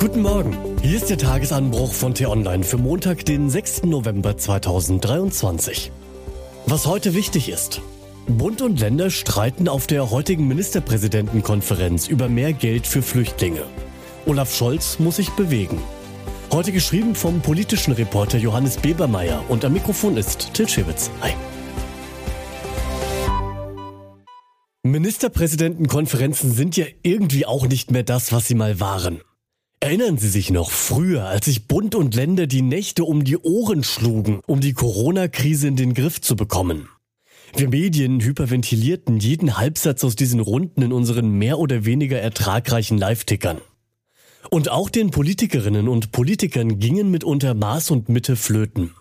Guten Morgen. Hier ist der Tagesanbruch von T-Online für Montag, den 6. November 2023. Was heute wichtig ist. Bund und Länder streiten auf der heutigen Ministerpräsidentenkonferenz über mehr Geld für Flüchtlinge. Olaf Scholz muss sich bewegen. Heute geschrieben vom politischen Reporter Johannes Bebermeier und am Mikrofon ist Til Schewitz. Hi. Ministerpräsidentenkonferenzen sind ja irgendwie auch nicht mehr das, was sie mal waren. Erinnern Sie sich noch früher, als sich Bund und Länder die Nächte um die Ohren schlugen, um die Corona-Krise in den Griff zu bekommen? Wir Medien hyperventilierten jeden Halbsatz aus diesen Runden in unseren mehr oder weniger ertragreichen Live-Tickern. Und auch den Politikerinnen und Politikern gingen mitunter Maß und Mitte flöten.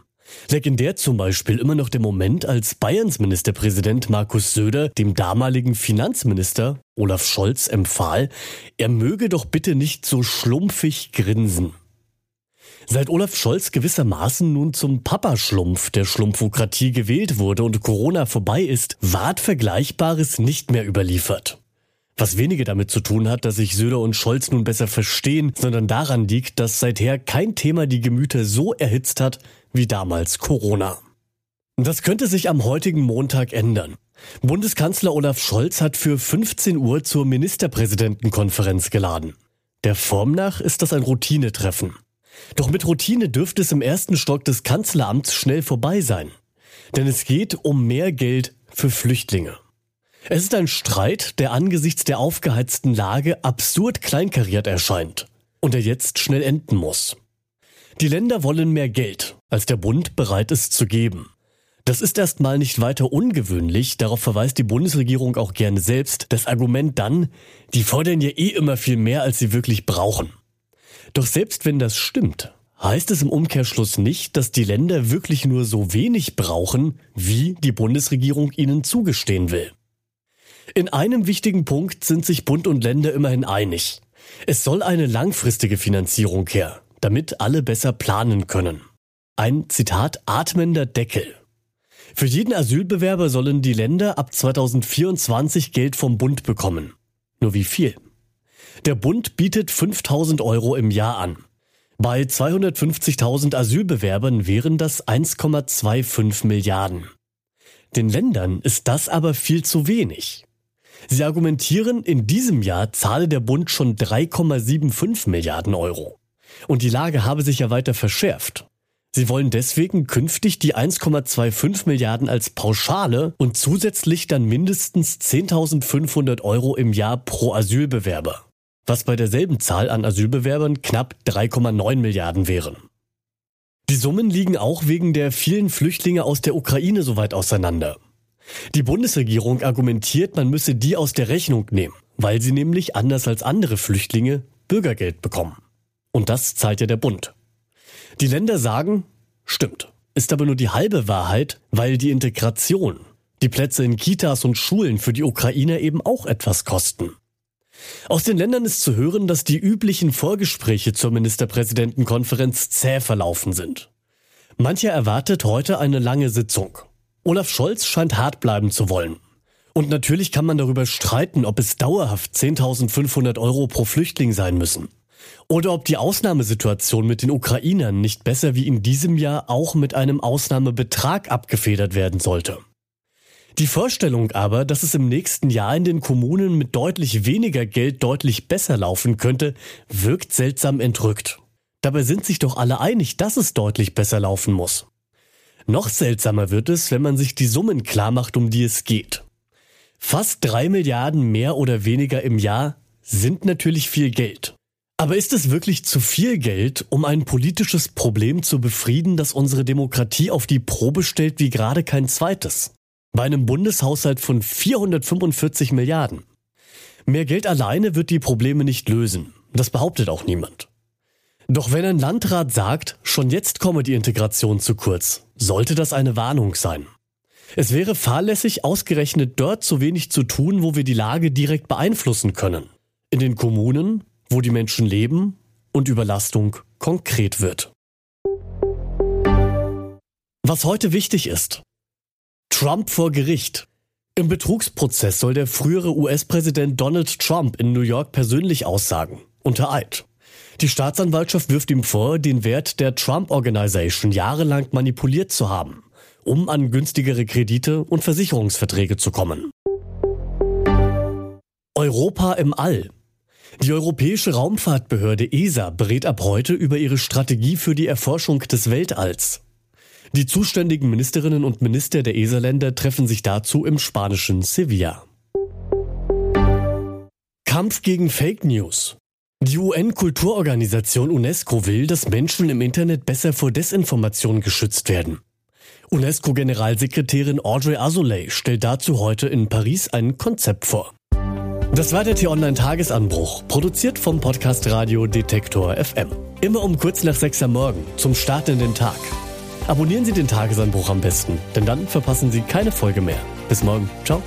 Legendär zum Beispiel immer noch der Moment, als Bayerns Ministerpräsident Markus Söder dem damaligen Finanzminister Olaf Scholz empfahl, er möge doch bitte nicht so schlumpfig grinsen. Seit Olaf Scholz gewissermaßen nun zum Papaschlumpf der Schlumpfokratie gewählt wurde und Corona vorbei ist, ward Vergleichbares nicht mehr überliefert. Was wenige damit zu tun hat, dass sich Söder und Scholz nun besser verstehen, sondern daran liegt, dass seither kein Thema die Gemüter so erhitzt hat wie damals Corona. Das könnte sich am heutigen Montag ändern. Bundeskanzler Olaf Scholz hat für 15 Uhr zur Ministerpräsidentenkonferenz geladen. Der Form nach ist das ein Routinetreffen. Doch mit Routine dürfte es im ersten Stock des Kanzleramts schnell vorbei sein. Denn es geht um mehr Geld für Flüchtlinge. Es ist ein Streit, der angesichts der aufgeheizten Lage absurd kleinkariert erscheint und der jetzt schnell enden muss. Die Länder wollen mehr Geld, als der Bund bereit ist zu geben. Das ist erstmal nicht weiter ungewöhnlich, darauf verweist die Bundesregierung auch gerne selbst. Das Argument dann, die fordern ja eh immer viel mehr, als sie wirklich brauchen. Doch selbst wenn das stimmt, heißt es im Umkehrschluss nicht, dass die Länder wirklich nur so wenig brauchen, wie die Bundesregierung ihnen zugestehen will. In einem wichtigen Punkt sind sich Bund und Länder immerhin einig. Es soll eine langfristige Finanzierung her, damit alle besser planen können. Ein Zitat atmender Deckel. Für jeden Asylbewerber sollen die Länder ab 2024 Geld vom Bund bekommen. Nur wie viel? Der Bund bietet 5000 Euro im Jahr an. Bei 250.000 Asylbewerbern wären das 1,25 Milliarden. Den Ländern ist das aber viel zu wenig. Sie argumentieren, in diesem Jahr zahle der Bund schon 3,75 Milliarden Euro. Und die Lage habe sich ja weiter verschärft. Sie wollen deswegen künftig die 1,25 Milliarden als Pauschale und zusätzlich dann mindestens 10.500 Euro im Jahr pro Asylbewerber, was bei derselben Zahl an Asylbewerbern knapp 3,9 Milliarden wären. Die Summen liegen auch wegen der vielen Flüchtlinge aus der Ukraine so weit auseinander. Die Bundesregierung argumentiert, man müsse die aus der Rechnung nehmen, weil sie nämlich anders als andere Flüchtlinge Bürgergeld bekommen. Und das zahlt ja der Bund. Die Länder sagen, stimmt, ist aber nur die halbe Wahrheit, weil die Integration, die Plätze in Kitas und Schulen für die Ukrainer eben auch etwas kosten. Aus den Ländern ist zu hören, dass die üblichen Vorgespräche zur Ministerpräsidentenkonferenz zäh verlaufen sind. Mancher erwartet heute eine lange Sitzung. Olaf Scholz scheint hart bleiben zu wollen. Und natürlich kann man darüber streiten, ob es dauerhaft 10.500 Euro pro Flüchtling sein müssen. Oder ob die Ausnahmesituation mit den Ukrainern nicht besser wie in diesem Jahr auch mit einem Ausnahmebetrag abgefedert werden sollte. Die Vorstellung aber, dass es im nächsten Jahr in den Kommunen mit deutlich weniger Geld deutlich besser laufen könnte, wirkt seltsam entrückt. Dabei sind sich doch alle einig, dass es deutlich besser laufen muss. Noch seltsamer wird es, wenn man sich die Summen klar macht, um die es geht. Fast drei Milliarden mehr oder weniger im Jahr sind natürlich viel Geld. Aber ist es wirklich zu viel Geld, um ein politisches Problem zu befrieden, das unsere Demokratie auf die Probe stellt wie gerade kein zweites? Bei einem Bundeshaushalt von 445 Milliarden. Mehr Geld alleine wird die Probleme nicht lösen. Das behauptet auch niemand. Doch wenn ein Landrat sagt, schon jetzt komme die Integration zu kurz, sollte das eine Warnung sein. Es wäre fahrlässig, ausgerechnet dort so wenig zu tun, wo wir die Lage direkt beeinflussen können. In den Kommunen, wo die Menschen leben und Überlastung konkret wird. Was heute wichtig ist. Trump vor Gericht. Im Betrugsprozess soll der frühere US-Präsident Donald Trump in New York persönlich aussagen, unter Eid. Die Staatsanwaltschaft wirft ihm vor, den Wert der Trump Organization jahrelang manipuliert zu haben, um an günstigere Kredite und Versicherungsverträge zu kommen. Europa im All. Die Europäische Raumfahrtbehörde ESA berät ab heute über ihre Strategie für die Erforschung des Weltalls. Die zuständigen Ministerinnen und Minister der ESA-Länder treffen sich dazu im spanischen Sevilla. Kampf gegen Fake News. Die UN-Kulturorganisation UNESCO will, dass Menschen im Internet besser vor Desinformation geschützt werden. UNESCO-Generalsekretärin Audrey Azoulay stellt dazu heute in Paris ein Konzept vor. Das war der T-Online-Tagesanbruch, produziert vom Podcast Radio Detektor FM. Immer um kurz nach sechs am Morgen, zum Start in den Tag. Abonnieren Sie den Tagesanbruch am besten, denn dann verpassen Sie keine Folge mehr. Bis morgen. Ciao.